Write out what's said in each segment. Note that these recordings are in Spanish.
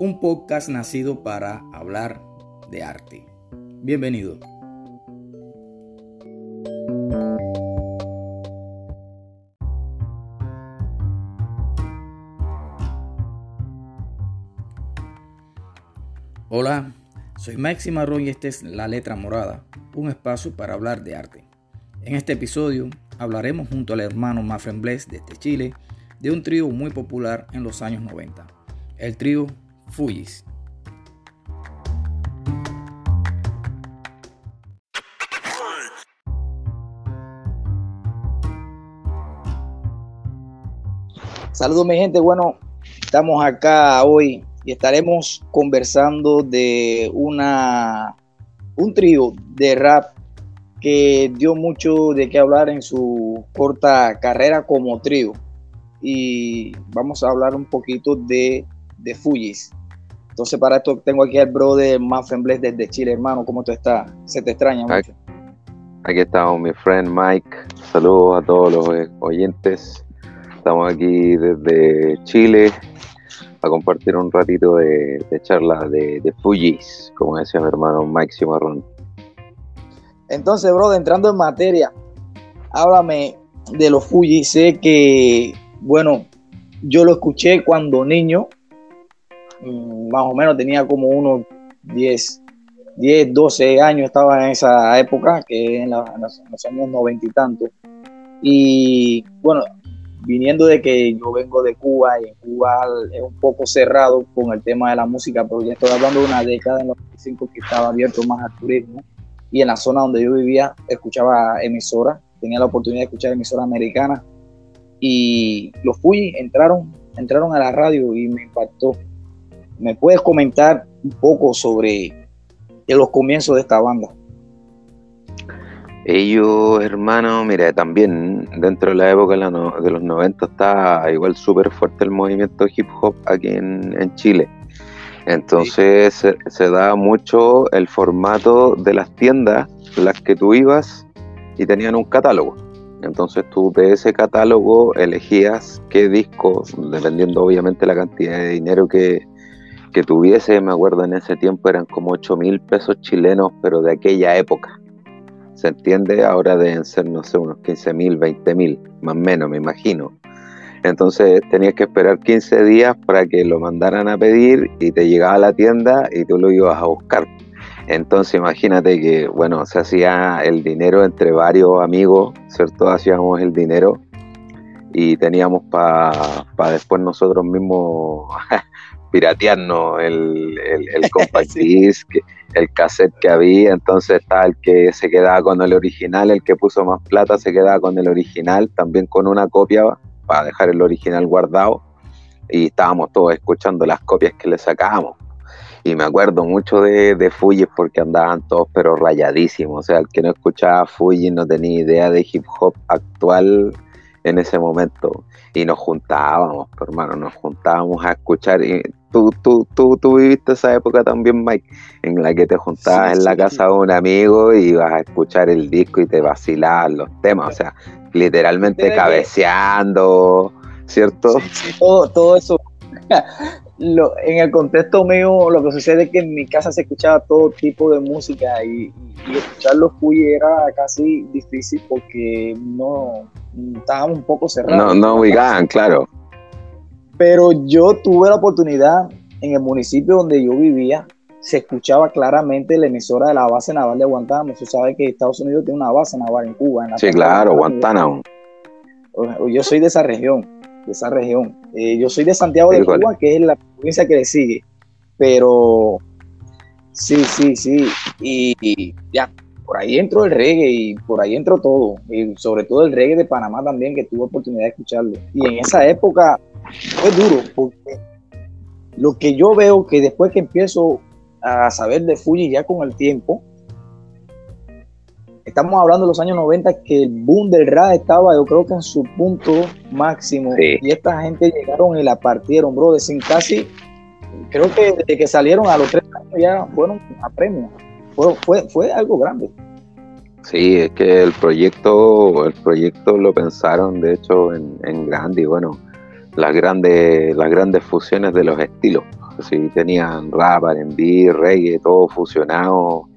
un podcast nacido para hablar de arte. Bienvenido. Hola, soy Maxi Marrón y esta es La Letra Morada, un espacio para hablar de arte. En este episodio hablaremos junto al hermano Mafren Bless desde Chile de un trío muy popular en los años 90, el trío Fujis. Saludos mi gente, bueno, estamos acá hoy y estaremos conversando de una un trío de rap que dio mucho de qué hablar en su corta carrera como trío. Y vamos a hablar un poquito de, de Fujis. Entonces, para esto tengo aquí al brother Muffin Bless desde Chile, hermano. ¿Cómo tú estás? ¿Se te extraña mucho? Aquí estamos, mi friend Mike. Saludos a todos los oyentes. Estamos aquí desde Chile, a compartir un ratito de, charla de, de, Fujis, como decía mi hermano Mike Cimarrón. Entonces, bro, entrando en materia, háblame de los Fujis. Sé que, bueno, yo lo escuché cuando niño, más o menos tenía como unos 10, 10 12 años, estaba en esa época, que en, en los años noventa y tanto. Y bueno, viniendo de que yo vengo de Cuba y en Cuba es un poco cerrado con el tema de la música, pero ya estoy hablando de una década en los 95 que estaba abierto más al turismo y en la zona donde yo vivía escuchaba emisoras, tenía la oportunidad de escuchar emisoras americanas y los fui, entraron, entraron a la radio y me impactó. ¿Me puedes comentar un poco sobre los comienzos de esta banda? Ellos, hermano, mira, también dentro de la época de los 90 está igual súper fuerte el movimiento hip hop aquí en, Chile. Entonces se, da mucho el formato de las tiendas en las que tú ibas y tenían un catálogo. Entonces tú de ese catálogo elegías qué disco, dependiendo obviamente la cantidad de dinero que, que tuviese, me acuerdo en ese tiempo eran como 8 mil pesos chilenos, pero de aquella época. ¿Se entiende? Ahora deben ser, no sé, unos 15 mil, 20 mil, más o menos, me imagino. Entonces tenías que esperar 15 días para que lo mandaran a pedir y te llegaba a la tienda y tú lo ibas a buscar. Entonces imagínate que, bueno, se hacía el dinero entre varios amigos, ¿cierto? Hacíamos el dinero y teníamos para después nosotros mismos piratearnos el, el, el compact disc, el cassette que había, entonces estaba el que se quedaba con el original, el que puso más plata se quedaba con el original, también con una copia para dejar el original guardado. Y estábamos todos escuchando las copias que le sacábamos. Y me acuerdo mucho de, de Fuji porque andaban todos pero rayadísimos, o sea, el que no escuchaba Fuji no tenía idea de hip hop actual en ese momento y nos juntábamos, hermano, nos juntábamos a escuchar. Y tú, tú, tú, tú viviste esa época también, Mike, en la que te juntabas en la casa de un amigo y ibas a escuchar el disco y te vacilaban los temas, o sea, literalmente cabeceando, ¿cierto? todo, todo eso. Lo, en el contexto mío, lo que sucede es que en mi casa se escuchaba todo tipo de música y, y escucharlo fui era casi difícil porque no, estábamos un poco cerrados. No, no ubicaban, claro. Pero yo tuve la oportunidad en el municipio donde yo vivía, se escuchaba claramente la emisora de la base naval de Guantánamo. Tú sabes que Estados Unidos tiene una base naval en Cuba. En sí, claro, Guantánamo. Yo soy de esa región, de esa región. Eh, yo soy de Santiago de Cuba, que es la provincia que le sigue. Pero sí, sí, sí. y ya, por ahí entró el reggae y por ahí entró todo, y sobre todo el reggae de Panamá también, que tuve oportunidad de escucharlo. Y en esa época fue duro, porque lo que yo veo que después que empiezo a saber de Fuji ya con el tiempo, estamos hablando de los años 90 que el boom del rap estaba yo creo que en su punto máximo y esta gente llegaron y la partieron, bro, de sin casi, creo que desde que salieron a los tres años ya fueron a premio fue, fue, algo grande. Sí, es que el proyecto, el proyecto lo pensaron de hecho en, grande y bueno, las grandes, las grandes fusiones de los estilos. Sí, tenían rap, R&B, reggae, todo fusionado.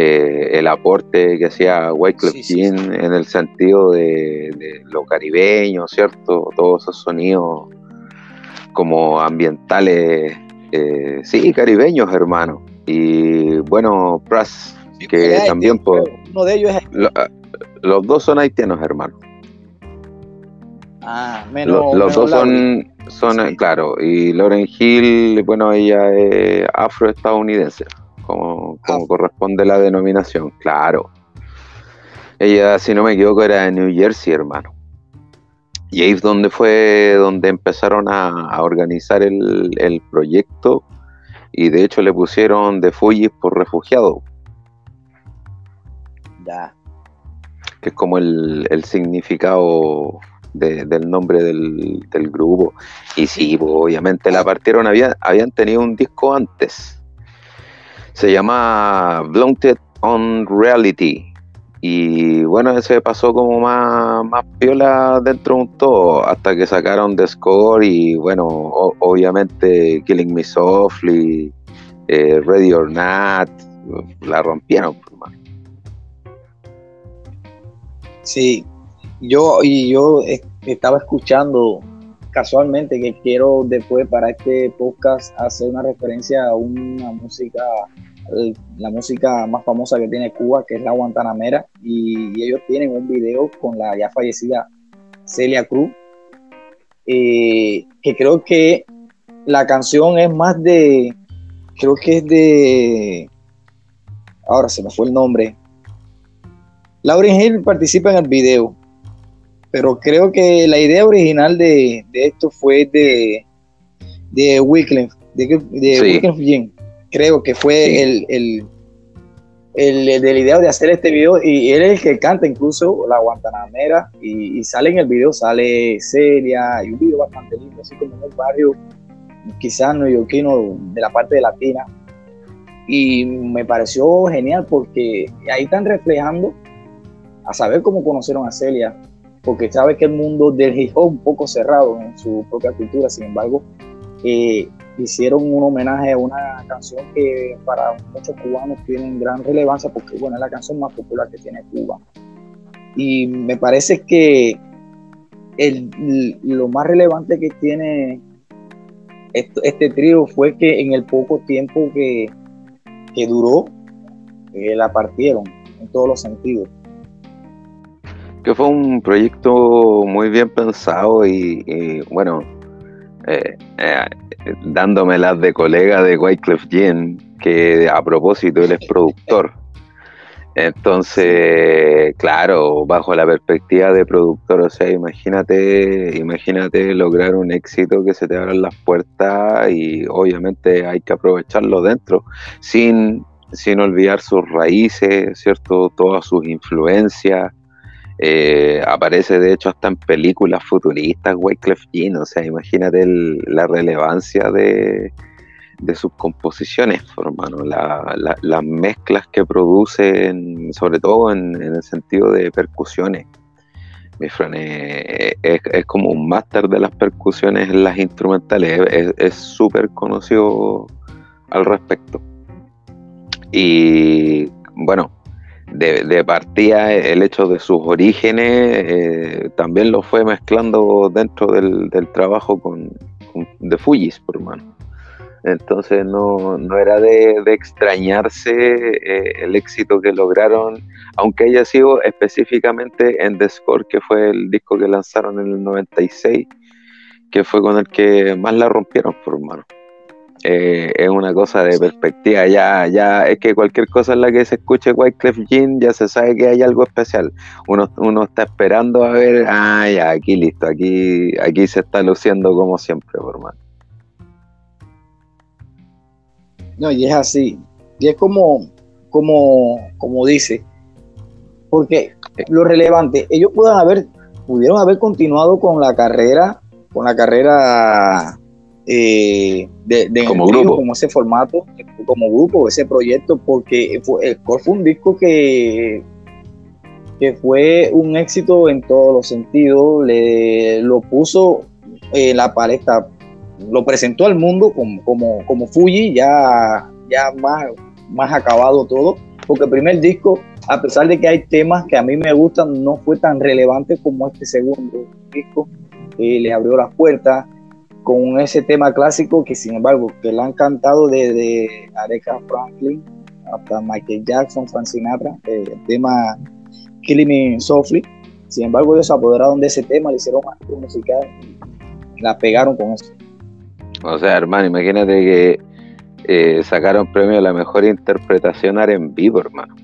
Eh, el aporte que hacía Wyclef Jean en el sentido de, de, lo caribeño, ¿cierto? Todos esos sonidos como ambientales, eh, sí, caribeños, hermano. Y bueno, Pras, que también por... Uno de ellos es... Ah, los dos son haitianos, hermano. Ah, menos, los, dos son, son claro, y Lauren Hill, bueno, ella es afroestadounidense, como, como corresponde la denominación, claro. Ella, si no me equivoco, era de New Jersey, hermano. Y ahí es donde fue donde empezaron a, organizar el, el, proyecto y de hecho le pusieron de Fujis por refugiado. Ya. Que es como el, el significado del nombre del, grupo. Y sí, pues, obviamente la partieron, había, habían tenido un disco antes. Se llama Blunted on Reality. Y bueno, ese pasó como más, más piola dentro de un todo, hasta que sacaron The Score y bueno, obviamente Killing Me Softly, eh, Ready or Not, la rompieron. Pues, sí, yo y yo estaba escuchando casualmente que quiero después para este podcast hacer una referencia a una música, la música más famosa que tiene Cuba, que es la Guantanamera, y, ellos tienen un video con la ya fallecida Celia Cruz, eh, que creo que la canción es más de, creo que es de, ahora se me fue el nombre, Lauren Hill participa en el video pero creo que la idea original de, esto fue de, de Wycliffe, de, de Creo que fue el, el, el, de la idea de hacer este video y él es el que canta incluso la Guantanamera y, sale en el video, sale Celia y un video bastante lindo, así como en un barrio quizás neoyorquino de la parte de latina. Y me pareció genial porque ahí están reflejando a saber cómo conocieron a Celia, porque sabe que el mundo del hip hop un poco cerrado en su propia cultura, sin embargo, eh, hicieron un homenaje a una canción que para muchos cubanos tiene gran relevancia porque bueno, es la canción más popular que tiene Cuba. Y me parece que lo más relevante que tiene este, trío fue que en el poco tiempo que, duró, eh, la partieron en todos los sentidos que fue un proyecto muy bien pensado y, bueno, eh, eh, dándome las de colega de Wyclef Jean, que a propósito él es productor. Entonces, claro, bajo la perspectiva de productor, o sea, imagínate, imagínate lograr un éxito que se te abran las puertas y obviamente hay que aprovecharlo dentro, sin, sin olvidar sus raíces, ¿cierto? Todas sus influencias, eh, aparece de hecho hasta en películas futuristas Wyclef Jean, o sea, imagínate la relevancia de, sus composiciones, hermano, las mezclas que producen, sobre todo en, el sentido de percusiones. Mi Fran es, como un máster de las percusiones en las instrumentales, es súper conocido al respecto. Y bueno, de, partida el hecho de sus orígenes eh, también lo fue mezclando dentro del, trabajo con, de Fujis, por mano. Entonces no, era de, extrañarse eh, el éxito que lograron, aunque haya sido específicamente en The Score, que fue el disco que lanzaron en el 96, que fue con el que más la rompieron, por mano. Eh, es una cosa de perspectiva. Ya, ya es que cualquier cosa en la que se escuche Wyclef Jean ya se sabe que hay algo especial. Uno, uno está esperando a ver, ah, ya, aquí listo, aquí, aquí se está luciendo como siempre, por más. No, y es así. Y es como, como, como dice, porque lo relevante, ellos pueden haber, pudieron haber continuado con la carrera, con la carrera eh, de, como grupo, como ese formato, como grupo, ese proyecto, porque fue, el fue un disco que, que fue un éxito en todos los sentidos, le lo puso en la paleta lo presentó al mundo como, como, como Fuji, ya, ya más, más acabado todo, porque el primer disco, a pesar de que hay temas que a mí me gustan, no fue tan relevante como este segundo disco, eh, le abrió las puertas con ese tema clásico que sin embargo, que le han cantado desde Aretha Franklin hasta Michael Jackson, Frank Sinatra, eh, el tema Killing Me Softly, sin embargo ellos se apoderaron de ese tema, le hicieron un musical, la pegaron con eso. O sea, hermano, imagínate que eh, sacaron premio a la mejor interpretación en vivo, hermano.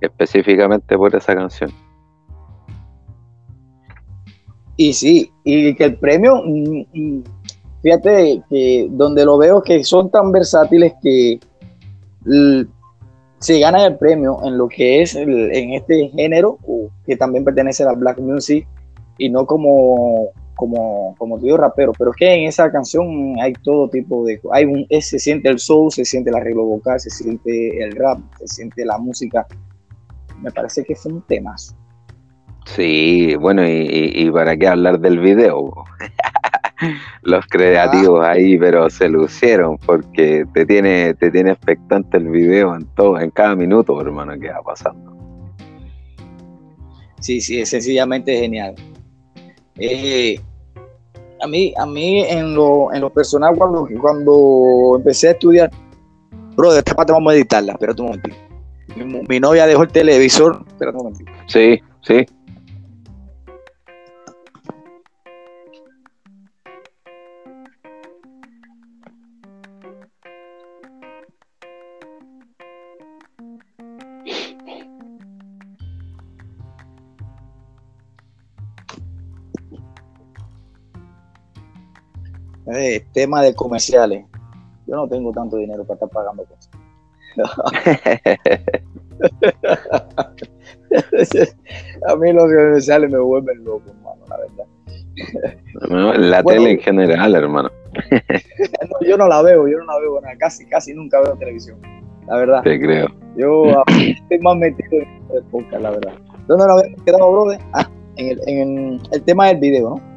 Específicamente por esa canción. Y sí, y que el premio, mm, mm, fíjate que donde lo veo que son tan versátiles que se ganan el premio en lo que es en este género, que también pertenece a la black music, y no como como, como rapero, pero es que en esa canción hay todo tipo de... Hay un, se siente el soul, se siente el arreglo vocal, se siente el rap, se siente la música. Me parece que fue un temazo. Sí, bueno, y, para qué hablar del video. Los creativos ah. ahí, pero se lucieron porque te tiene, te tiene expectante el video en todo, en cada minuto, hermano, que va pasando. Sí, sí, es sencillamente genial. Eh, a mí, a mí en lo, en lo personal, cuando, cuando empecé a estudiar, bro, de esta parte vamos a editarla, espérate un momentito. Mi, novia dejó el televisor, espérate un momentito. Sí, sí. Eh, tema de comerciales. Yo no tengo tanto dinero para estar pagando cosas. a mí los comerciales me vuelven loco, hermano, la verdad. La tele en general, hermano. yo no la veo, yo no la veo, casi, casi nunca veo televisión, la verdad. Te creo. Yo estoy más metido en el podcast, la verdad. ¿Dónde lo habíamos quedado, brother? Ah, en el, en el tema del video, ¿no?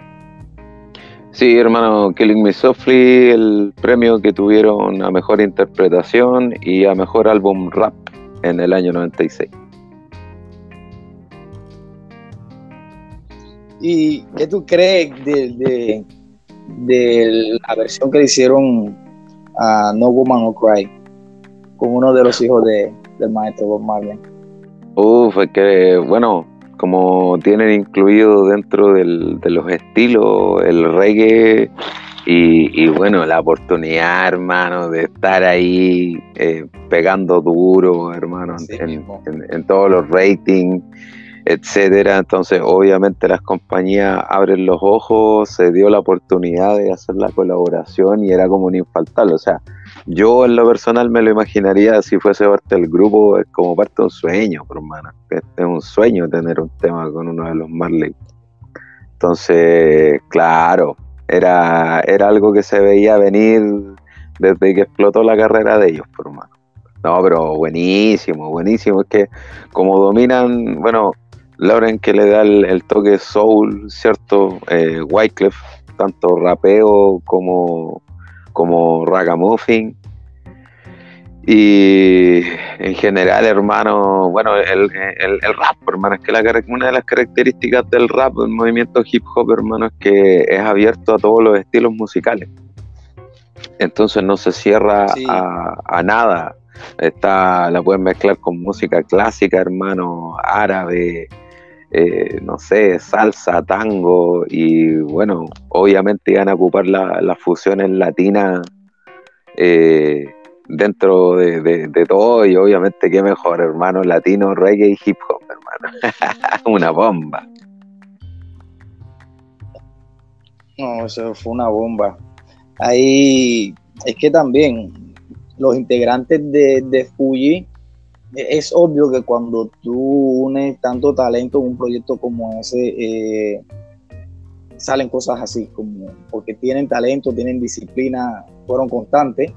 Sí, hermano, Killing Me Softly, el premio que tuvieron a mejor interpretación y a mejor álbum rap en el año 96. ¿Y qué tú crees de, de, la versión que le hicieron a No Woman No Cry con uno de los hijos de, del maestro Bob Marley? Uf, es que, bueno, como tienen incluido dentro del, de los estilos el reggae y, bueno, la oportunidad, hermano, de estar ahí eh, pegando duro, hermano, en, todos los ratings, etcétera. Entonces, obviamente las compañías abren los ojos, se dio la oportunidad de hacer la colaboración y era como un infaltable. O sea, yo en lo personal me lo imaginaría si fuese parte del grupo, es como parte de un sueño, hermano. Es un sueño tener un tema con uno de los Marley. Entonces, claro, era, era algo que se veía venir desde que explotó la carrera de ellos, por hermano. No, pero buenísimo, buenísimo. Es que como dominan, bueno, Lauren que le da el, toque soul, ¿cierto? Eh, Wyclef, tanto rapeo como como Ragamuffin. Y en general, hermano, bueno, el, rap, hermano, es que la, una de las características del rap, del movimiento hip hop, hermano, es que es abierto a todos los estilos musicales. Entonces no se cierra a, nada. Está, la pueden mezclar con música clásica, hermano, árabe, eh, no sé, salsa, tango, y bueno, obviamente iban a ocupar las fusiones latinas eh, dentro de, todo, y obviamente qué mejor, hermano, latino, reggae y hip hop, hermano. una bomba. No, eso fue una bomba. Ahí es que también los integrantes de Fuji es obvio que cuando tú unes tanto talento en un proyecto como ese, eh, salen cosas así, como porque tienen talento, tienen disciplina, fueron constantes,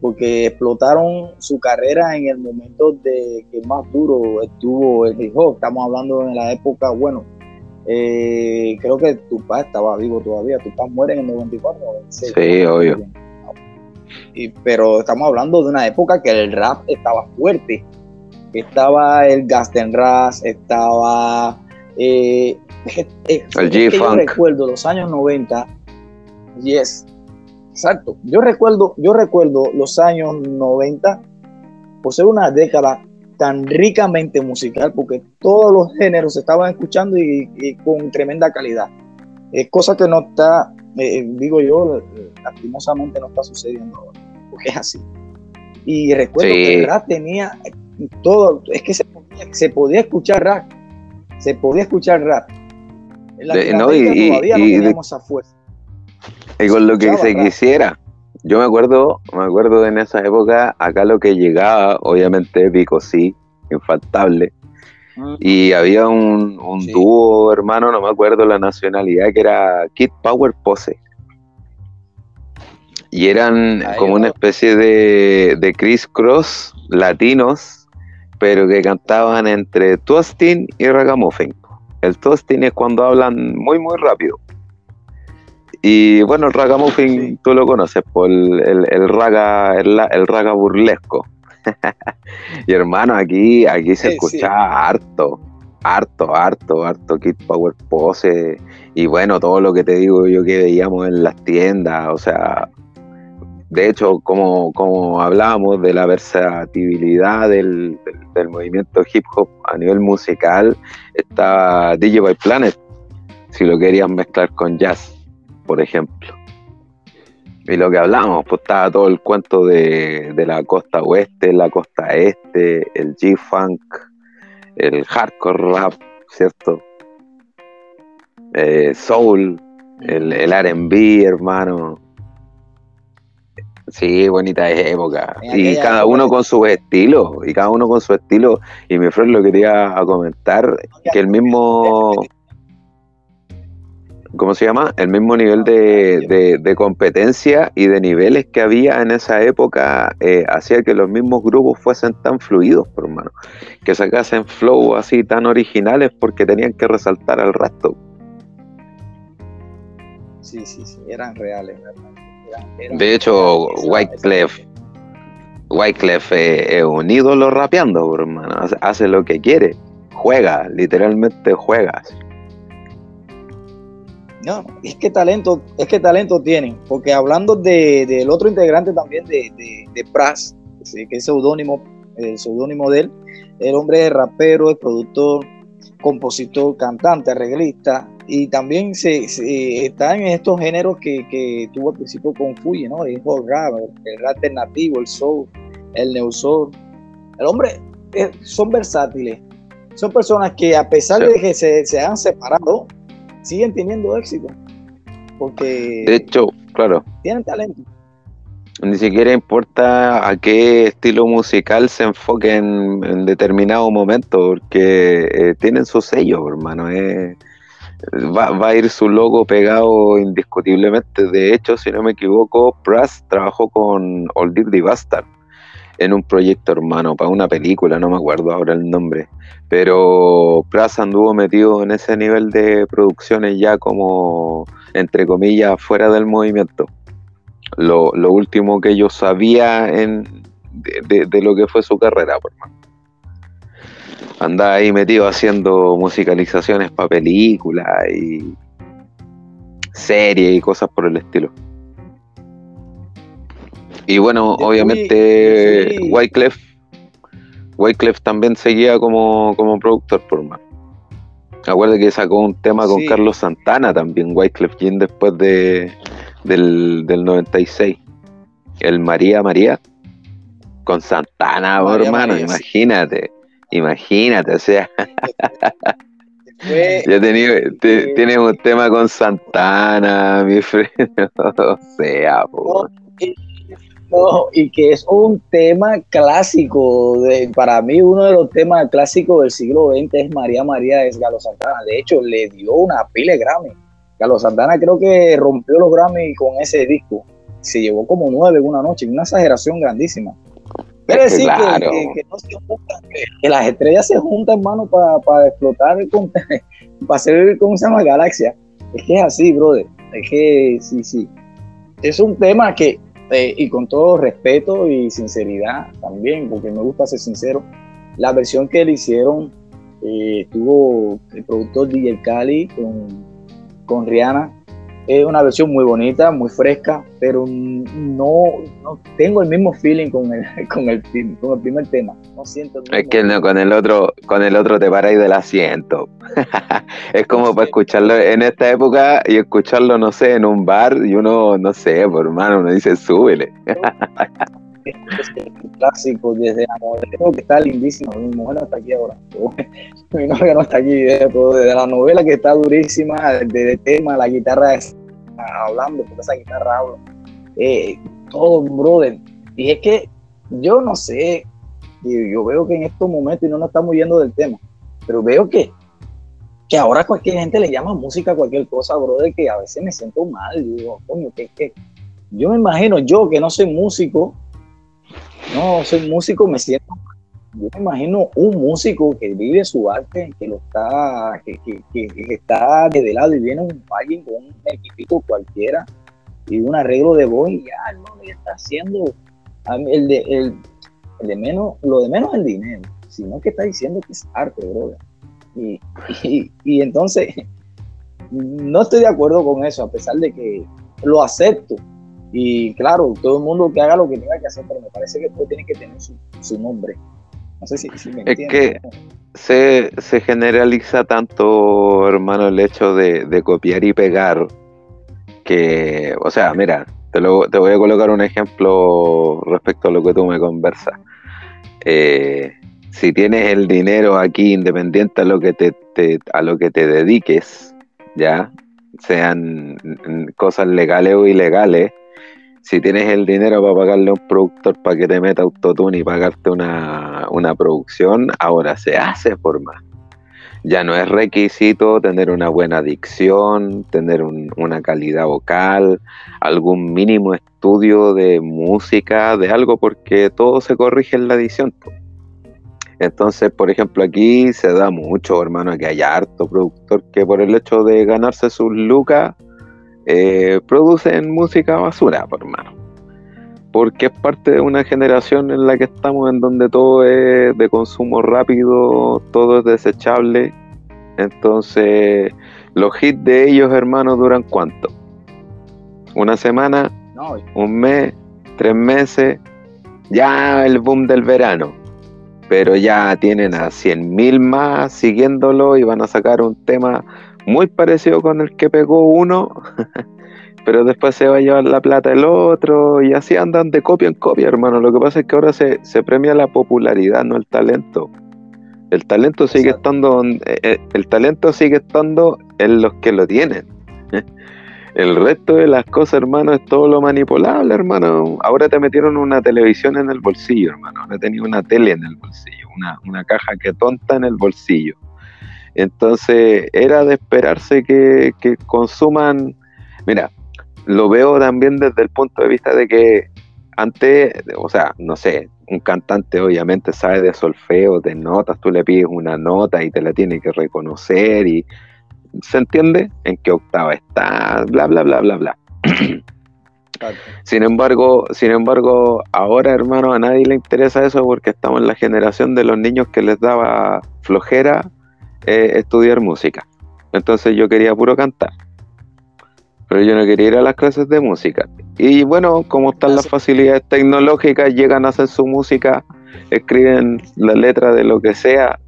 porque explotaron su carrera en el momento de que más duro estuvo el hip hop. Estamos hablando en la época, bueno, Eh, creo que tu papá estaba vivo todavía. Tu papá muere en el 94. Sí, obvio. Y, pero estamos hablando de una época que el rap estaba fuerte. Estaba el Gasten Ras, estaba eh, el G-Funk. Yo recuerdo los años 90. Yes. Exacto. Yo recuerdo, yo recuerdo los años 90 por ser una década tan ricamente musical, porque todos los géneros se estaban escuchando y, con tremenda calidad. Es cosa que no está, eh, digo yo, lastimosamente no está sucediendo ahora, porque es así. Y recuerdo que el rap tenía todo, es que se podía, se podía escuchar rap, se podía escuchar rap. no, y, todavía no teníamos esa fuerza. Y con lo que se quisiera. Yo me acuerdo, me acuerdo en esa época, acá lo que llegaba, obviamente épico, sí, infaltable. Y había un, dúo, hermano, no me acuerdo la nacionalidad, que era Kid Power Pose. Y eran como una especie de, de Chris Cross latinos, pero que cantaban entre toasting y ragamuffin. El toasting es cuando hablan muy, muy rápido. Y bueno, el ragamuffin tú lo conoces por el, el, raga, el, raga burlesco. y hermano, aquí, aquí se escucha harto, harto, harto, harto Kid Power Pose. Y bueno, todo lo que te digo yo que veíamos en las tiendas, o sea, de hecho, como, como hablábamos de la versatilidad del, del, movimiento hip hop a nivel musical, está DJ by Planet, si lo querían mezclar con jazz por ejemplo. Y lo que hablamos, pues estaba todo el cuento de, la costa oeste, la costa este, el G-Funk, el hardcore rap, ¿cierto? Eh, soul, el, el RB, hermano. Sí, bonita época. Y cada uno con su estilo, y cada uno con su estilo. Y mi friend lo quería comentar, que el mismo ¿cómo se llama? El mismo nivel de, competencia y de niveles que había en esa época eh, hacía que los mismos grupos fuesen tan fluidos, por hermano. Que sacasen flow así tan originales porque tenían que resaltar al resto. Sí, sí, sí, eran reales. De hecho, Wyclef, Wyclef es un ídolo rapeando, hermano. Hace, hace lo que quiere. Juega, literalmente juega. No, es que talento, es que talento tienen, porque hablando del otro integrante también de, de, Pras, que es seudónimo, el seudónimo de él, el hombre es rapero, es productor, compositor, cantante, arreglista, y también se, está en estos géneros que, tuvo al principio con Fuji, ¿no? El rap, el rap alternativo, el soul, el neo soul. El hombre eh, son versátiles, son personas que a pesar de que se, se han separado, siguen teniendo éxito. Porque. De hecho, claro. Tienen talento. Ni siquiera importa a qué estilo musical se enfoque en, determinado momento, porque eh, tienen su sello, hermano. Va, va, a ir su logo pegado indiscutiblemente. De hecho, si no me equivoco, Brass trabajó con Old Dirty Bastard en un proyecto hermano, para una película, no me acuerdo ahora el nombre, pero Praza anduvo metido en ese nivel de producciones ya como, entre comillas, fuera del movimiento. Lo, último que yo sabía de, lo que fue su carrera, por más. Andaba ahí metido haciendo musicalizaciones para películas y series y cosas por el estilo. Y bueno, obviamente Wyclef, Wyclef también seguía como, productor por más. Acuérdate que sacó un tema con Carlos Santana también, Wyclef Jean después de, del, 96. El María María con Santana, hermano, imagínate, imagínate, o sea. ya tienes un tema con Santana, mi frente, o sea, po y que es un tema clásico, de, para mí uno de los temas clásicos del siglo XX es María María de Galo Santana. De hecho, le dio una pila de Grammy. Galo Santana creo que rompió los Grammy con ese disco. Se llevó como nueve en una noche, una exageración grandísima. Quiere decir que, no se juntan, que, las estrellas se juntan, hermano, para explotar, para hacer, ¿cómo se llama? Galaxia. Es que es así, brother. Es que sí, sí. Es un tema que, eh, y con todo respeto y sinceridad también, porque me gusta ser sincero, la versión que le hicieron eh, tuvo el productor DJ Cali con, con Rihanna es una versión muy bonita, muy fresca, pero no, no tengo el mismo feeling con el, con el, con el primer tema. No siento Es que no, con el otro, con el otro te paráis del asiento. es como para escucharlo en esta época y escucharlo, no sé, en un bar y uno, no sé, por hermano, uno dice, súbele. Es un clásico desde la que está lindísimo. Mi mujer no está aquí ahora. Mi novia no está aquí. Desde la novela que está durísima, de tema, la guitarra hablando, porque esa guitarra habla. Eh, todo, brother. Y es que yo no sé, yo veo que en estos momentos, y no nos estamos yendo del tema, pero veo que, que ahora cualquier gente le llama música a cualquier cosa, brother, que a veces me siento mal. Digo, coño, que, que yo me imagino, yo que no soy músico, no soy músico, me siento yo me imagino un músico que vive su arte, que lo está, que, que, está de lado y viene un, alguien con un equipito cualquiera y un arreglo de voz y ya, no, le está haciendo el de, el, de menos, lo de menos el dinero, sino que está diciendo que es arte, brother. Y, y entonces, no estoy de acuerdo con eso, a pesar de que lo acepto. Y claro, todo el mundo que haga lo que tenga que hacer, pero me parece que todo tiene que tener su, su nombre es que se, generaliza tanto, hermano, el hecho de, copiar y pegar que, o sea, mira, te, te voy a colocar un ejemplo respecto a lo que tú me conversas. Eh, si tienes el dinero aquí independiente a lo que te, a lo que te dediques, ya sean cosas legales o ilegales, si tienes el dinero para pagarle a un productor para que te meta autotune y pagarte una, producción, ahora se hace por más. Ya no es requisito tener una buena dicción, tener una calidad vocal, algún mínimo estudio de música, de algo, porque todo se corrige en la edición. Entonces, por ejemplo, aquí se da mucho, hermano, que haya harto productor que por el hecho de ganarse sus lucas eh, producen música basura, por hermano. Porque es parte de una generación en la que estamos, en donde todo es de consumo rápido, todo es desechable. Entonces, los hits de ellos, hermanos, duran cuánto? ¿Una semana? ¿Un mes? ¿Tres meses? Ya el boom del verano. Pero ya tienen a 100.000 más siguiéndolo y van a sacar un tema muy parecido con el que pegó uno, pero después se va a llevar la plata el otro y así andan de copia en copia, hermano. Lo que pasa es que ahora se, premia la popularidad, no el talento. El talento sigue estando, eh, eh, el talento sigue estando en los que lo tienen. El resto de las cosas, hermano, es todo lo manipulable, hermano. Ahora te metieron una televisión en el bolsillo, hermano. Ahora tenía una tele en el bolsillo, una, una caja que tonta en el bolsillo. Entonces era de esperarse que, consuman, mira, lo veo también desde el punto de vista de que antes, o sea, no sé, un cantante obviamente sabe de solfeo, de notas, tú le pides una nota y te la tiene que reconocer y se entiende en qué octava está, bla, bla, bla, bla, bla. Sin embargo, sin embargo, ahora hermano a nadie le interesa eso porque estamos en la generación de los niños que les daba flojera estudiar música. Entonces yo quería puro cantar. Pero yo no quería ir a las clases de música. Y bueno, como están las facilidades tecnológicas, llegan a hacer su música, escriben la letra de lo que sea,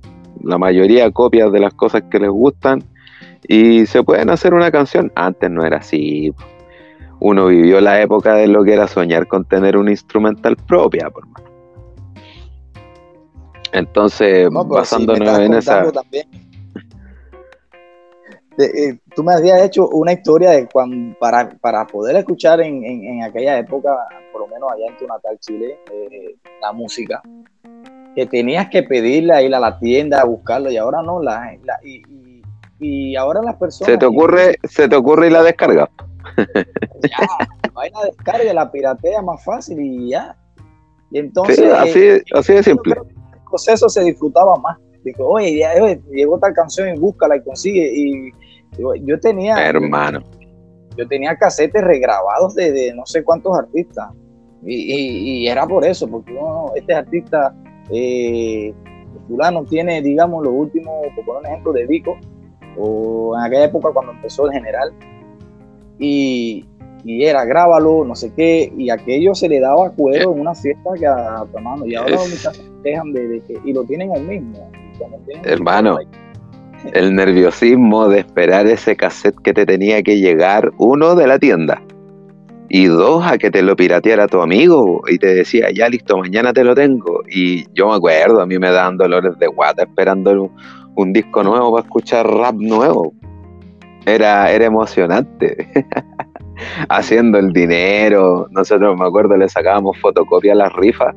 la mayoría copias de las cosas que les gustan y se pueden hacer una canción. Antes no era así. Uno vivió la época de lo que era soñar con tener un instrumental propia, por más. Entonces, basándonos en esa. Eh, tú me habías hecho una historia de cuando, para, para poder escuchar en, en, aquella época, por lo menos allá en tu natal Chile, eh, la música, que tenías que pedirla, ir a la tienda a buscarlo y ahora no, la, y, y, ahora las personas... ¿Se te ocurre, se te ocurre la descarga? Ya, va la descarga, la piratea más fácil y ya. Y entonces... Sí, así, así de simple. El proceso se disfrutaba más. Digo, oye, ya, llegó tal canción y búscala y consigue. Y yo tenía... Hermano. Yo tenía casetes regrabados de, no sé cuántos artistas. Y, era por eso, porque no, este artista eh, fulano tiene, digamos, los últimos, por poner un ejemplo de Vico, o en aquella época cuando empezó el general, y, era grábalo, no sé qué, y aquello se le daba cuero en una fiesta que a tu hermano, y ahora los muchachos quejan de, que, y lo tienen el mismo. Hermano, el nerviosismo de esperar ese cassette que te tenía que llegar, uno de la tienda, y dos, a que te lo pirateara tu amigo y te decía, ya listo, mañana te lo tengo. Y yo me acuerdo, a mí me daban dolores de guata esperando un, disco nuevo para escuchar rap nuevo. Era, era emocionante. Haciendo el dinero, nosotros me acuerdo le sacábamos fotocopia a las rifas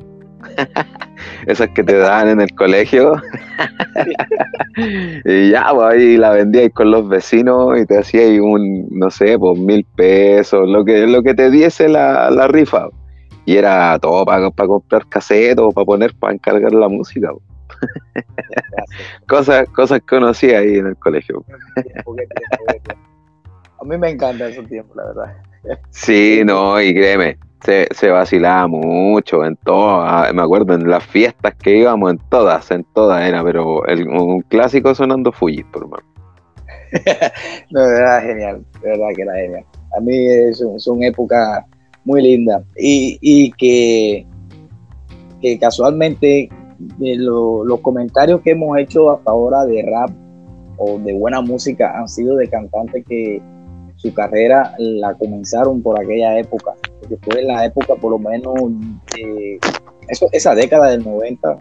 esas que te dan en el colegio. Y ya, pues ahí la vendías con los vecinos y te hacías un, no sé, pues mil pesos, lo que, lo que te diese la, rifa. Y era todo para, para comprar casetos, para poner, para encargar la música. cosas, cosas que conocí ahí en el colegio. A mí me encanta esos tiempos, la verdad. Sí, no, y créeme, se, se vacilaba mucho en todas, me acuerdo en las fiestas que íbamos, en todas, en todas era, pero el, un clásico sonando Fuji, por mano. no, era genial, de verdad que era genial. A mí es, una época muy linda y, y que, que casualmente eh, los comentarios que hemos hecho hasta ahora de rap o de buena música han sido de cantantes que su carrera la comenzaron por aquella época, porque fue la época por lo menos, eh, eso, esa década del 90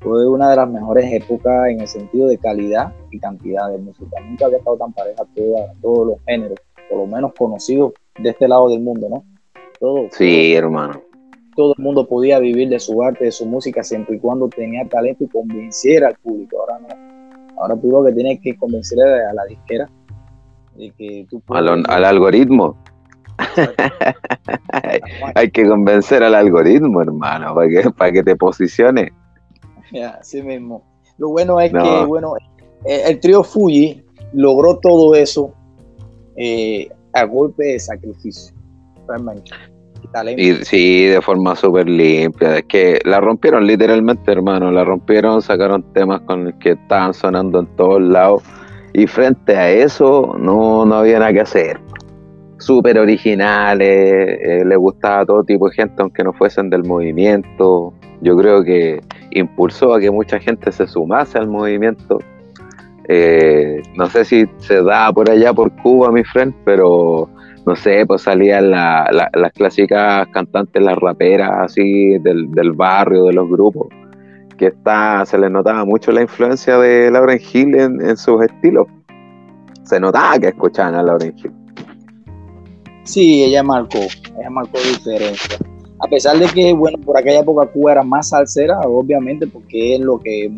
fue una de las mejores épocas en el sentido de calidad y cantidad de música. Nunca había estado tan pareja toda, todos los géneros, por lo menos conocidos de este lado del mundo, ¿no? Todo, sí, hermano. Todo el mundo podía vivir de su arte, de su música, siempre y cuando tenía talento y convenciera al público. Ahora no. Ahora tú lo que tienes que convencer a la disquera al, algoritmo. hay, que convencer al algoritmo, hermano, para que, para que te posicione. así mismo. Lo bueno es que, bueno, el, trío Fuji logró todo eso eh, a golpe de sacrificio. Y sí, de forma súper limpia. Es que la rompieron literalmente, hermano. La rompieron, sacaron temas con los que estaban sonando en todos lados y frente a eso no, no había nada que hacer. Súper originales, eh, le gustaba a todo tipo de gente, aunque no fuesen del movimiento. Yo creo que impulsó a que mucha gente se sumase al movimiento. Eh, no sé si se da por allá por Cuba, mi friend, pero no sé, pues salían las clásicas cantantes, las raperas así del, del barrio, de los grupos que está, se le notaba mucho la influencia de Lauren Hill en, sus estilos. Se notaba que escuchaban a Lauren Hill. Sí, ella marcó, ella marcó diferencia. A pesar de que, bueno, por aquella época Cuba era más salsera, obviamente, porque es lo que,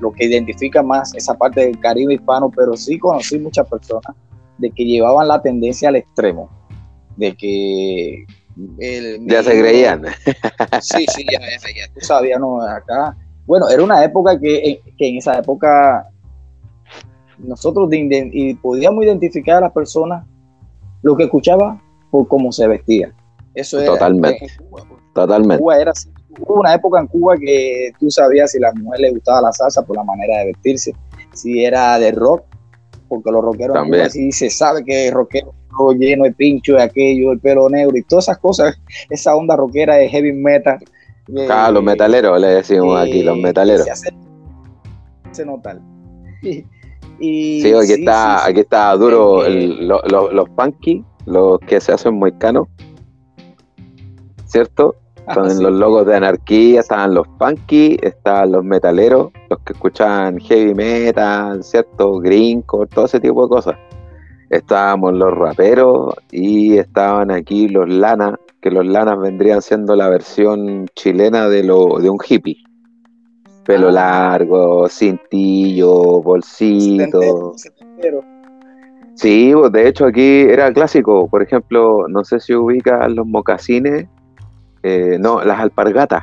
lo que identifica más esa parte del Caribe hispano, pero sí conocí muchas personas de que llevaban la tendencia al extremo, de que ya se creían. Sí, sí, ya, ya, tú sabías, ¿no? Acá. Bueno, era una época que, en esa época nosotros y podíamos identificar a las personas lo que escuchaba por cómo se vestía. Eso era. Totalmente. Totalmente. era Hubo una época en Cuba que tú sabías si a la mujer le gustaba la salsa por la manera de vestirse, si era de rock, porque los rockeros También. sí se sabe que es rockero lleno de pincho de aquello, el pelo negro y todas esas cosas, esa onda rockera de heavy metal. Ah, los metaleros, le decimos aquí, los metaleros. Se hace, Y, sí, aquí está, aquí está duro los punky, los que se hacen muy canos, ¿cierto? Son los logos de anarquía, estaban los punky, estaban los metaleros, los que escuchan heavy metal, ¿cierto? Gringo, todo ese tipo de cosas estábamos los raperos y estaban aquí los lanas, que los lanas vendrían siendo la versión chilena de, lo, de un hippie. Pelo ah. largo, cintillo, bolsito. Sí, de hecho aquí era clásico. Por ejemplo, no sé si ubican los mocasines eh, no, las alpargatas.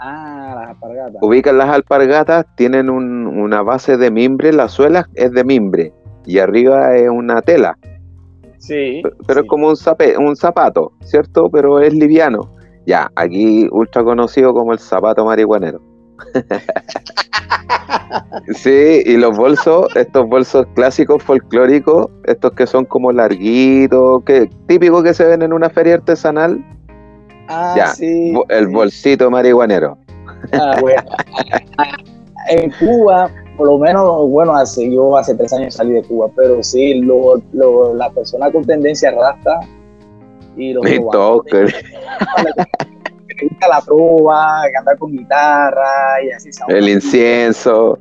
Ah, las alpargatas. Ubican las alpargatas, tienen una base de mimbre, la suela es de mimbre y arriba es una tela. Sí. Pero, es como un, un zapato, ¿cierto? Pero es liviano. Ya, aquí ultra conocido como el zapato marihuanero. sí, y los bolsos, estos bolsos clásicos folclóricos, estos que son como larguitos, que típico que se ven en una feria artesanal. Ah, ya, sí, el bolsito marihuanero. Ah, en Cuba, por lo menos, bueno, hace, yo hace tres años salí de Cuba, pero sí, lo, la persona con tendencia rasta y los la trova, cantar con guitarra y así. El incienso.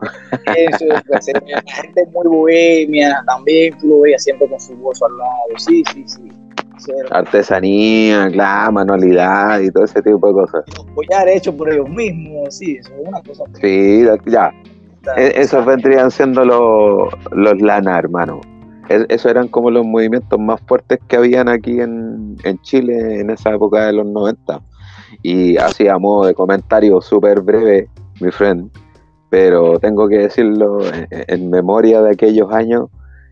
Eso, pues, la gente muy bohemia, también tú lo veías siempre con su bolso al lado. Sí, sí, sí. Artesanía, claro, manualidad y todo ese tipo de cosas. Los collares hechos por ellos mismos, sí, eso es una cosa. Sí, ya. E, esos vendrían siendo los, los lana, hermano. Esos eran como los movimientos más fuertes que habían aquí en, en Chile en esa época de los 90. Y así a modo de comentario súper breve, mi friend, pero tengo que decirlo en, memoria de aquellos años,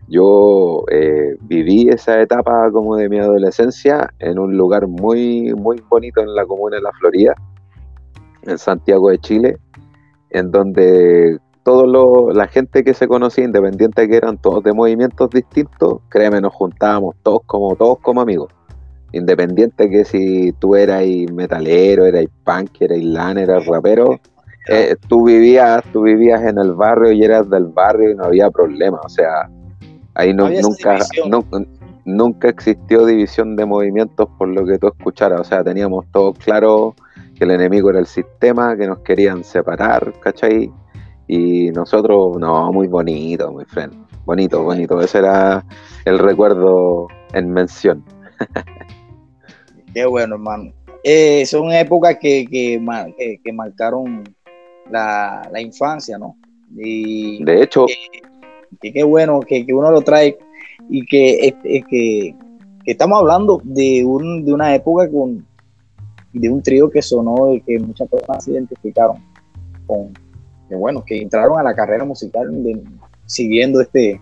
yo eh, viví esa etapa como de mi adolescencia en un lugar muy, muy bonito en la comuna de La Florida, en Santiago de Chile, en donde toda la gente que se conocía, independiente que eran todos de movimientos distintos, créeme, nos juntábamos todos como todos como amigos. Independiente que si tú eras metalero, eras punk, eras lana, eras rapero, eh, tú vivías, tú vivías en el barrio y eras del barrio y no había problema. O sea, ahí no, nunca, nunca existió división de movimientos por lo que tú escucharas. O sea, teníamos todo claro que el enemigo era el sistema, que nos querían separar, ¿cachai? Y nosotros, no, muy bonito, muy friend. Bonito, bonito. Ese era el recuerdo en mención. Qué bueno, hermano. Eh, son épocas que, que, que, marcaron la, infancia, ¿no? Y de hecho, que, qué bueno que, uno lo trae y que, que, estamos hablando de, un, de una época con, de un trío que sonó y que muchas personas se identificaron con, que bueno, que entraron a la carrera musical siguiendo este,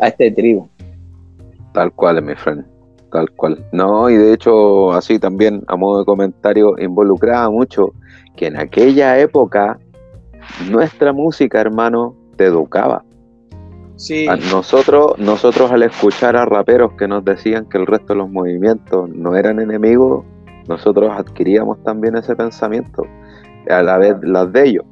a, este trío. Tal cual, mi friend. Tal cual. No, y de hecho, así también, a modo de comentario, involucraba mucho que en aquella época nuestra música, hermano, te educaba. Sí. nosotros, nosotros al escuchar a raperos que nos decían que el resto de los movimientos no eran enemigos, nosotros adquiríamos también ese pensamiento, a la vez los de ellos,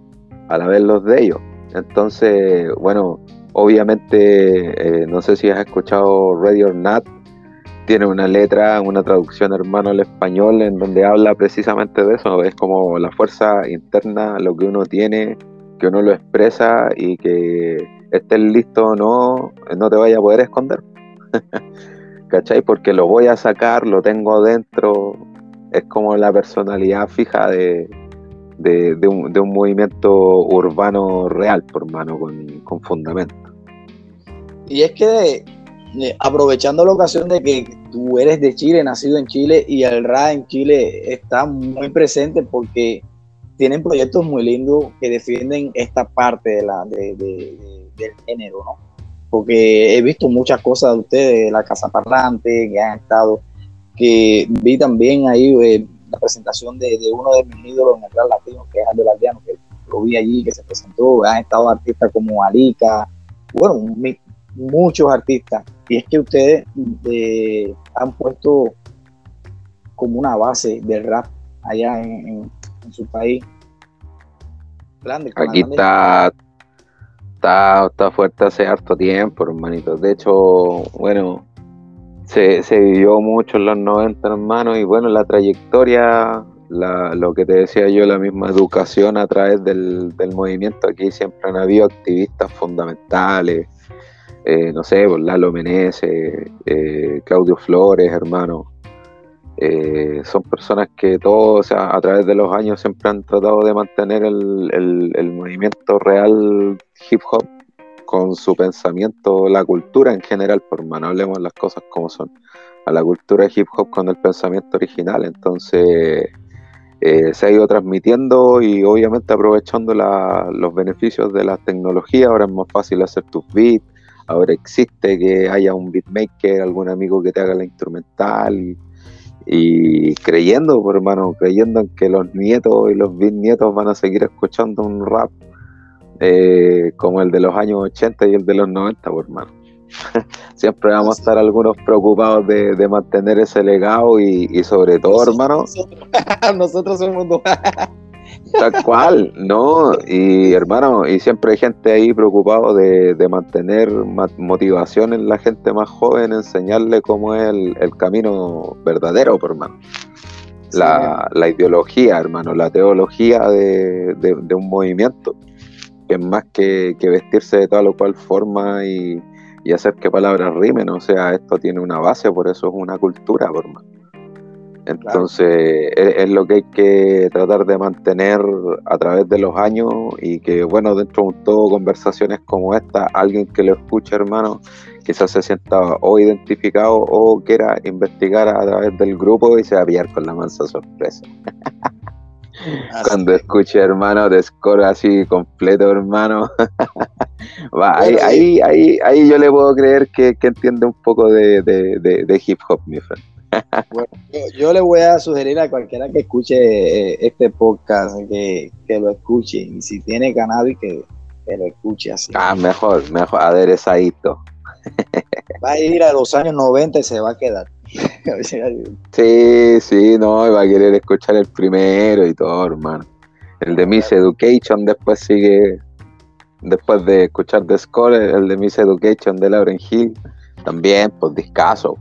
a la vez los de ellos. Entonces, bueno, obviamente, eh, no sé si has escuchado Radio or Not, tiene una letra, una traducción hermano al español en donde habla precisamente de eso, es como la fuerza interna, lo que uno tiene, que uno lo expresa y que estés listo o no, no te vaya a poder esconder. ¿Cachai? Porque lo voy a sacar, lo tengo dentro, es como la personalidad fija de, de, un, movimiento urbano real, por mano, con, con fundamento. Y es que eh, aprovechando la ocasión de que tú eres de Chile, nacido en Chile y el RA en Chile está muy presente porque tienen proyectos muy lindos que defienden esta parte de la, del género, ¿no? Porque he visto muchas cosas de ustedes, la Casa Parlante, que han estado, que vi también ahí eh, la presentación de, uno de mis ídolos en el Real Latino, que es Aldo Lardiano, que lo vi allí, que se presentó, han estado artistas como Alica, bueno, muchos artistas y es que ustedes eh, han puesto como una base del rap allá en, su país. Aquí está, está, está fuerte hace harto tiempo, hermanito. De hecho, bueno, se, se vivió mucho en los 90, hermano, y bueno, la trayectoria, la, lo que te decía yo, la misma educación a través del, movimiento, aquí siempre han habido activistas fundamentales, eh, no sé, Lalo Menezes, eh, Claudio Flores, hermano. Eh, son personas que todos, a través de los años siempre han tratado de mantener el, movimiento real hip hop con su pensamiento, la cultura en general, por mano, hablemos las cosas como son. a la cultura hip hop con el pensamiento original. Entonces eh, se ha ido transmitiendo y obviamente aprovechando los beneficios de la tecnología. Ahora es más fácil hacer tus beats, ahora existe que haya un beatmaker, algún amigo que te haga la instrumental. Y, creyendo, por hermano, creyendo en que los nietos y los bisnietos van a seguir escuchando un rap eh, como el de los años 80 y el de los 90, por hermano. Siempre vamos a estar algunos preocupados de, mantener ese legado y, sobre todo, hermano. Nosotros, somos dos. Tal cual, ¿no? Y hermano, y siempre hay gente ahí preocupado de, mantener motivación en la gente más joven, enseñarle cómo es el, camino verdadero, por hermano. La, ideología, hermano, la teología de, un movimiento, que es más que, que vestirse de tal o cual forma y, y hacer que palabras rimen, o sea, esto tiene una base, por eso es una cultura, por Entonces, es, lo que hay que tratar de mantener a través de los años y que, bueno, dentro de todo, conversaciones como esta, alguien que lo escuche, hermano, quizás se sienta o identificado o quiera investigar a través del grupo y se va a pillar con la mansa sorpresa. Cuando escuche, hermano, de score así completo, hermano. ahí, ahí, ahí, yo le puedo creer que, entiende un poco de, hip hop, mi friend. Bueno, yo, le voy a sugerir a cualquiera que escuche eh, este podcast que, lo escuche. Y si tiene cannabis, que, que lo escuche así. Ah, mejor, mejor, aderezadito. Va a ir a los años 90 y se va a quedar. sí, sí, no, va a querer escuchar el primero y todo, hermano. El de Miss Education después sigue, después de escuchar The Score, el de Miss Education de Lauren Hill, también, pues discaso.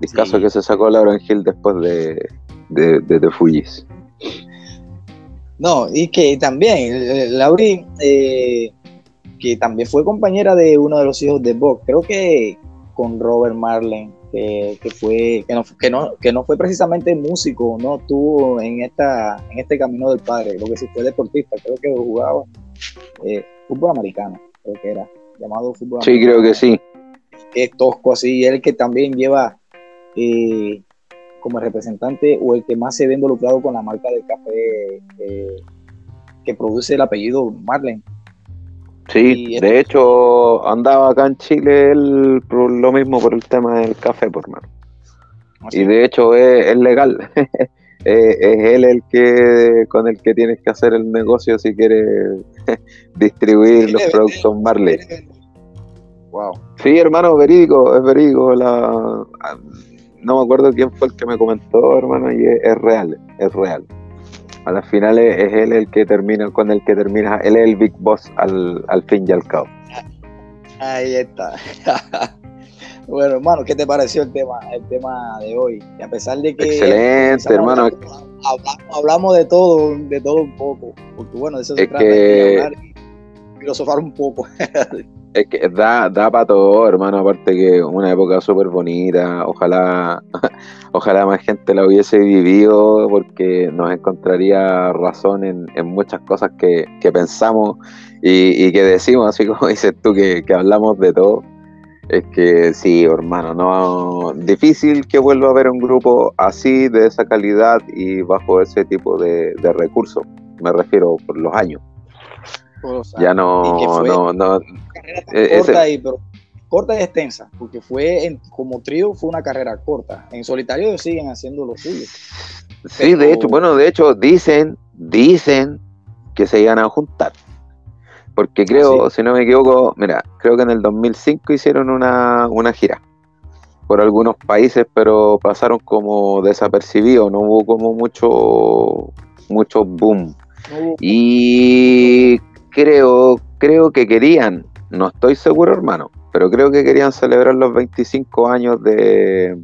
Discaso que se sacó Lauren Hill después de, de, de Fujis. No, y que también, Lauren, eh, que también fue compañera de uno de los hijos de Bob, creo que con Robert Marlin, que, fue, que no, que, no, que no fue precisamente músico, no estuvo en esta, en este camino del padre, lo que sí fue deportista, creo que jugaba eh, fútbol americano, creo que era, llamado fútbol Sí, creo que sí. Que es tosco así, él que también lleva eh, como representante o el que más se ve involucrado con la marca del café eh, que produce el apellido Marlene. Sí, de hecho andaba acá en Chile él por lo mismo por el tema del café, por mano. ¿Ah, y de hecho es, legal. es, él el que con el que tienes que hacer el negocio si quieres distribuir los productos Marley. Wow. Sí, hermano, verídico, es verídico. La, no me acuerdo quién fue el que me comentó, hermano, y es real, es real a las finales es él el que termina, con el que termina, él es el Big Boss al, fin y al cabo. Ahí está. bueno, hermano, ¿qué te pareció el tema, el tema de hoy? a pesar de que. Excelente, hermano. Hablamos, de todo, de todo un poco. Porque bueno, eso se trata de hablar y filosofar un poco. Es que da, da para todo, hermano, aparte que una época súper bonita, ojalá, ojalá más gente la hubiese vivido porque nos encontraría razón en, muchas cosas que, pensamos y, que decimos, así como dices tú, que, hablamos de todo. Es que sí, hermano, no difícil que vuelva a haber un grupo así, de esa calidad y bajo ese tipo de recursos. Me refiero por los años ya no, no, no. E-, corta, y, corta y extensa, porque fue como trío fue una carrera corta. En solitario siguen haciendo lo suyo. Sí, de hecho, bueno, de hecho dicen, dicen que se iban a juntar. Porque creo, ah, si no me equivoco, mira, creo que en el 2005 hicieron una, una gira por algunos países, pero pasaron como desapercibidos, no hubo como mucho, mucho boom. y creo, creo que querían, no estoy seguro hermano, pero creo que querían celebrar los 25 años de,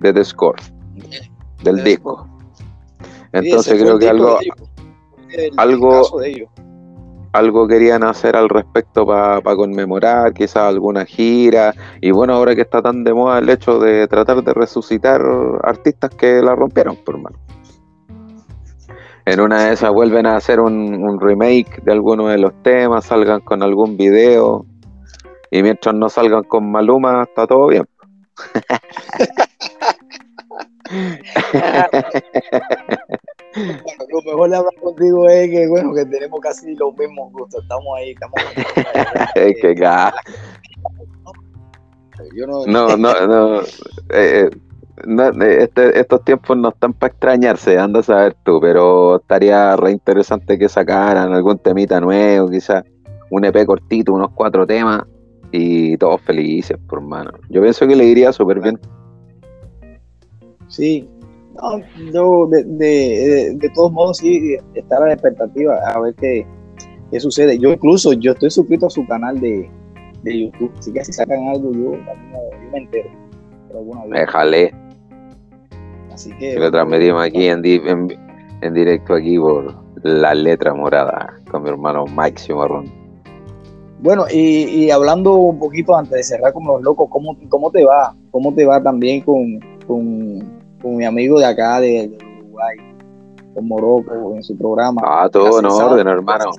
de The Score, del disco. Entonces creo que algo, algo, algo querían hacer al respecto para conmemorar, quizás alguna gira. Y bueno, ahora que está tan de moda el hecho de tratar de resucitar artistas que la rompieron, por hermano. En una de esas vuelven a hacer un, remake de alguno de los temas, salgan con algún video. Y mientras no salgan con Maluma, está todo bien. lo mejor hablar contigo es que, bueno, que tenemos casi los mismos gustos. Estamos ahí, estamos. es que no, no, no, no. Eh, eh, este, estos tiempos no están para extrañarse, anda a saber tú, pero estaría re interesante que sacaran algún temita nuevo, quizás un EP cortito, unos cuatro temas y todos felices, por mano. Yo pienso que le iría súper bien. Sí, no, yo de, de, de, todos modos sí estar a la expectativa a ver qué, qué, sucede. Yo incluso, yo estoy suscrito a su canal de, de YouTube, así que si sacan algo yo, yo me entero. Pero bueno, Déjale. Así que... lo transmitimos aquí en, en, directo aquí por la letra morada con mi hermano Mike Cimarrón. Bueno, y, y, hablando un poquito antes de cerrar con los locos, ¿cómo, cómo te va? ¿Cómo te va también con, con, con mi amigo de acá, de, Uruguay, con Morocco, en su programa? Ah, todo en orden, hermano.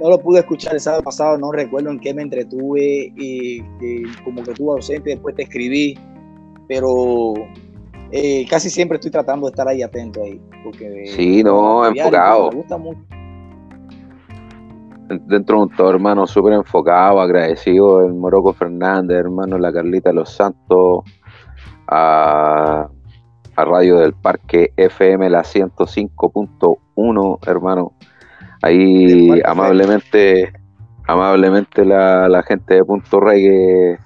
No lo pude escuchar el sábado pasado, no recuerdo en qué me entretuve y, como que estuve ausente, después te escribí, pero eh, casi siempre estoy tratando de estar ahí atento ahí. Porque, sí, no, enfocado. Me gusta mucho dentro de un todo, hermano, súper enfocado, agradecido el Morocco Fernández, hermano, la Carlita Los Santos, a, Radio del Parque FM, la 105.1, hermano. Ahí amablemente, amablemente la, la, gente de Punto Reggae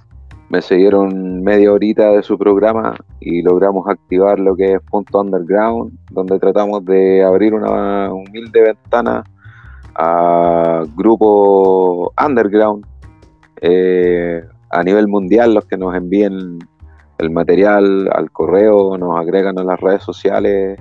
me siguieron media horita de su programa y logramos activar lo que es Punto Underground, donde tratamos de abrir una humilde ventana a grupos underground eh, a nivel mundial, los que nos envíen el material al correo, nos agregan a las redes sociales.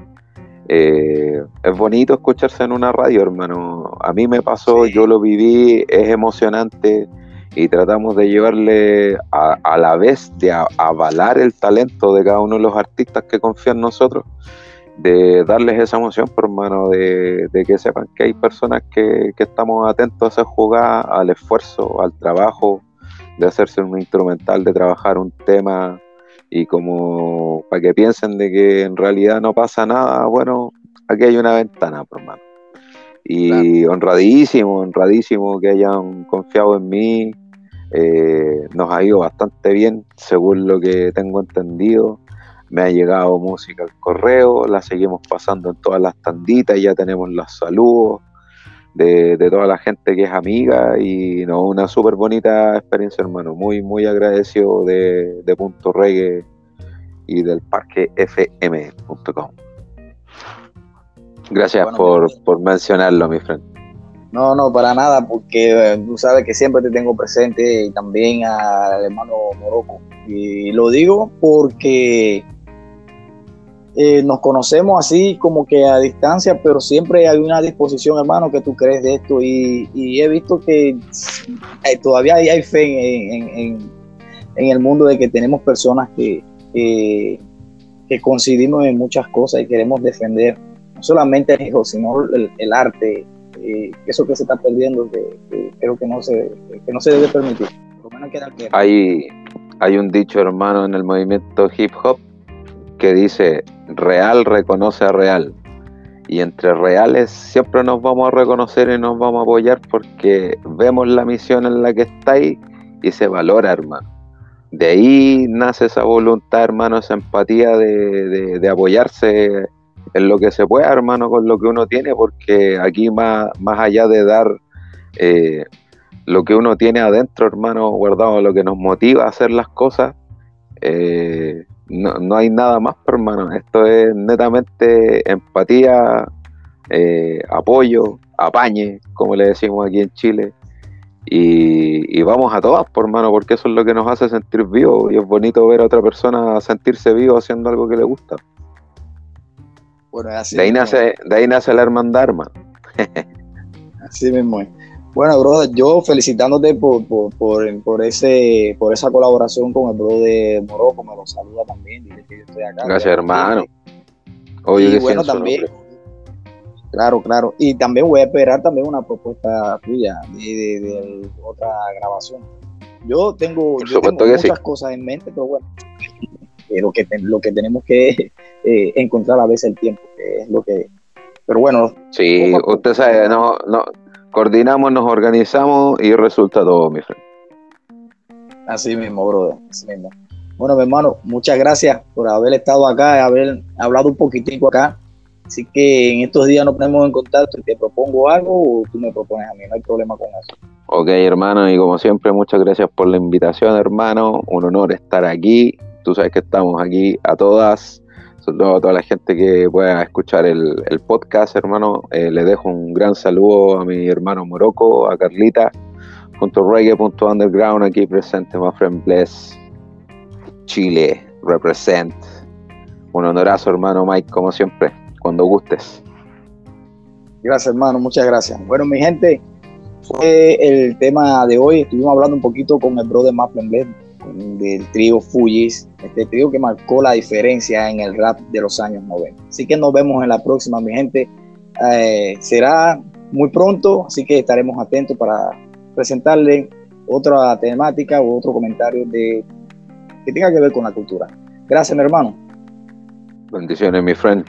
Eh, es bonito escucharse en una radio, hermano. A mí me pasó, yo lo viví, es emocionante y tratamos de llevarle a, la vez de avalar el talento de cada uno de los artistas que confían en nosotros de darles esa emoción, por hermano, de, que sepan que hay personas que, estamos atentos a esa jugada, al esfuerzo, al trabajo, de hacerse un instrumental, de trabajar un tema y como para que piensen de que en realidad no pasa nada, bueno, aquí hay una ventana, por hermano. Y honradísimo, honradísimo que hayan confiado en mí. Eh, nos ha ido bastante bien, según lo que tengo entendido me ha llegado música al correo, la seguimos pasando en todas las tanditas, ya tenemos los saludos de, toda la gente que es amiga y no, una súper bonita experiencia, hermano. Muy, muy agradecido de, Punto Reggae y del parque fm.com. Gracias por, por mencionarlo, mi friend. No, no, para nada, porque eh, tú sabes que siempre te tengo presente y también al hermano Morocco. Y lo digo porque eh, nos conocemos así como que a distancia, pero siempre hay una disposición, hermano, que tú crees de esto y, he visto que eh, todavía hay, fe en, el mundo de que tenemos personas que, que, coincidimos en muchas cosas y queremos defender no solamente el hijo, sino el, arte, eh, eso que se está perdiendo, que, creo que no se, que no se debe permitir. Hay, hay un dicho, hermano, en el movimiento hip hop que dice real reconoce a real. Y entre reales siempre nos vamos a reconocer y nos vamos a apoyar porque vemos la misión en la que estáis y se valora, hermano. De ahí nace esa voluntad, hermano, esa empatía de, apoyarse en lo que se pueda, hermano, con lo que uno tiene, porque aquí más, más allá de dar eh, lo que uno tiene adentro, hermano, guardado, lo que nos motiva a hacer las cosas, eh, no, no hay nada más, hermano. Esto es netamente empatía, eh, apoyo, apañe, como le decimos aquí en Chile. Y, vamos a todas, por hermano, porque eso es lo que nos hace sentir vivos. Y es bonito ver a otra persona sentirse vivo haciendo algo que le gusta. Bueno, así de, ahí nace, de ahí nace la hermandad, hermano. así mismo es. Bueno, brother, yo felicitándote por, por, por, por, ese, por esa colaboración con el bro de Morocco, me lo saluda también, que yo estoy acá. Gracias, hermano. Oye, y bueno, también, claro, claro, y también voy a esperar también una propuesta tuya de, otra grabación. Yo tengo, muchas cosas en mente, pero bueno, lo, que lo que tenemos que eh, encontrar a veces el tiempo, que es lo que... Pero bueno. Sí, usted sabe, no, no, coordinamos, nos organizamos y resulta todo, mi friend. Así mismo, brother, así mismo. Bueno, mi hermano, muchas gracias por haber estado acá, y haber hablado un poquitico acá. Así que en estos días nos ponemos en contacto y te propongo algo o tú me propones a mí, no hay problema con eso. Ok, hermano, y como siempre, muchas gracias por la invitación, hermano. Un honor estar aquí. Tú sabes que estamos aquí a todas, todo a toda la gente que pueda escuchar el, podcast, hermano. Eh, le dejo un gran saludo a mi hermano Morocco, a Carlita, junto a Reggae.underground aquí presente, my friend Bless. Chile, represent. Un honorazo, hermano Mike, como siempre, cuando gustes. Gracias, hermano, muchas gracias. Bueno, mi gente, fue el tema de hoy. Estuvimos hablando un poquito con el brother Maple del trío Fujis, este trío que marcó la diferencia en el rap de los años 90. Así que nos vemos en la próxima, mi gente. Eh, será muy pronto, así que estaremos atentos para presentarle otra temática u otro comentario que tenga que ver con la cultura. Gracias, mi hermano. Bendiciones, mi friend.